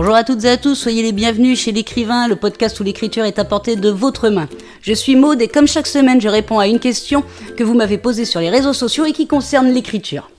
Bonjour à toutes et à tous, soyez les bienvenus chez l'écrivain, le podcast où l'écriture est apportée de votre main. Je suis Maude et comme chaque semaine, je réponds à une question que vous m'avez posée sur les réseaux sociaux et qui concerne l'écriture.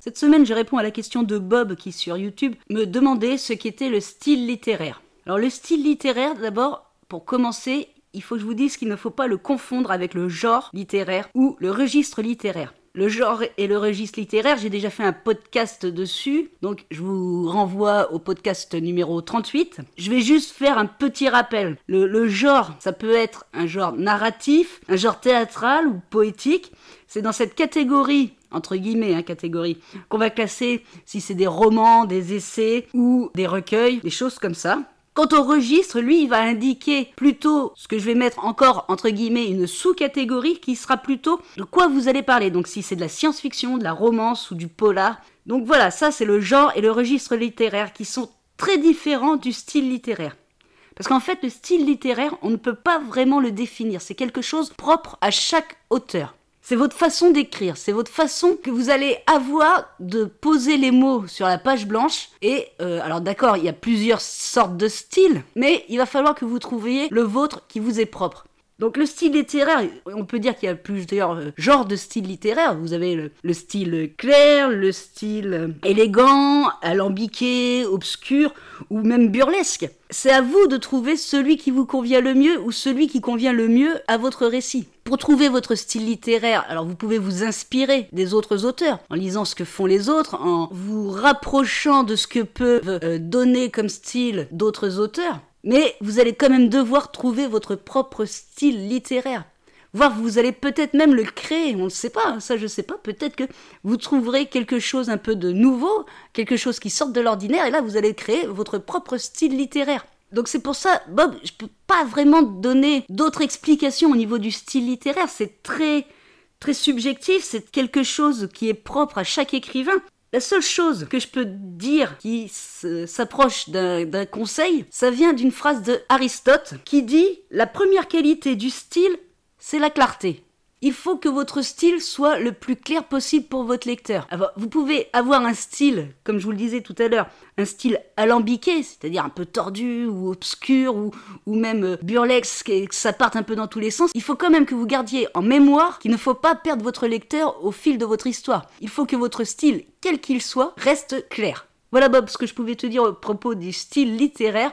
Cette semaine, je réponds à la question de Bob qui, sur YouTube, me demandait ce qu'était le style littéraire. Alors, le style littéraire, d'abord, pour commencer, il faut que je vous dise qu'il ne faut pas le confondre avec le genre littéraire ou le registre littéraire. Le genre et le registre littéraire, j'ai déjà fait un podcast dessus, donc je vous renvoie au podcast numéro 38. Je vais juste faire un petit rappel. Le, genre, ça peut être un genre narratif, un genre théâtral ou poétique. C'est dans cette catégorie entre guillemets, hein, catégorie, qu'on va classer si c'est des romans, des essais ou des recueils, des choses comme ça. Quant au registre, lui, il va indiquer plutôt ce que je vais mettre encore entre guillemets une sous-catégorie qui sera plutôt de quoi vous allez parler. Donc si c'est de la science-fiction, de la romance ou du polar. Donc voilà, ça c'est le genre et le registre littéraire qui sont très différents du style littéraire. Parce qu'en fait, le style littéraire, on ne peut pas vraiment le définir. C'est quelque chose propre à chaque auteur. C'est votre façon d'écrire, c'est votre façon que vous allez avoir de poser les mots sur la page blanche. Et euh, alors d'accord, il y a plusieurs sortes de styles, mais il va falloir que vous trouviez le vôtre qui vous est propre. Donc le style littéraire, on peut dire qu'il y a plusieurs euh, genres de style littéraire. Vous avez le, style clair, le style euh, élégant, alambiqué, obscur ou même burlesque. C'est à vous de trouver celui qui vous convient le mieux ou celui qui convient le mieux à votre récit. Pour trouver votre style littéraire, alors vous pouvez vous inspirer des autres auteurs en lisant ce que font les autres, en vous rapprochant de ce que peuvent euh, donner comme style d'autres auteurs. Mais vous allez quand même devoir trouver votre propre style littéraire. Voire vous allez peut-être même le créer, on ne sait pas, ça je ne sais pas, peut-être que vous trouverez quelque chose un peu de nouveau, quelque chose qui sorte de l'ordinaire, et là vous allez créer votre propre style littéraire. Donc c'est pour ça, Bob, je peux pas vraiment donner d'autres explications au niveau du style littéraire, c'est très très subjectif, c'est quelque chose qui est propre à chaque écrivain. La seule chose que je peux dire qui s'approche d'un conseil, ça vient d'une phrase de Aristote qui dit La première qualité du style, c'est la clarté il faut que votre style soit le plus clair possible pour votre lecteur. vous pouvez avoir un style, comme je vous le disais tout à l'heure, un style alambiqué, c'est-à-dire un peu tordu ou obscur ou, même euh, burlesque et que ça parte un peu dans tous les sens. Il faut quand même que vous gardiez en mémoire qu'il ne faut pas perdre votre lecteur au fil de votre histoire. Il faut que votre style, quel qu'il soit, reste clair. Voilà Bob ce que je pouvais te dire au propos du style littéraire.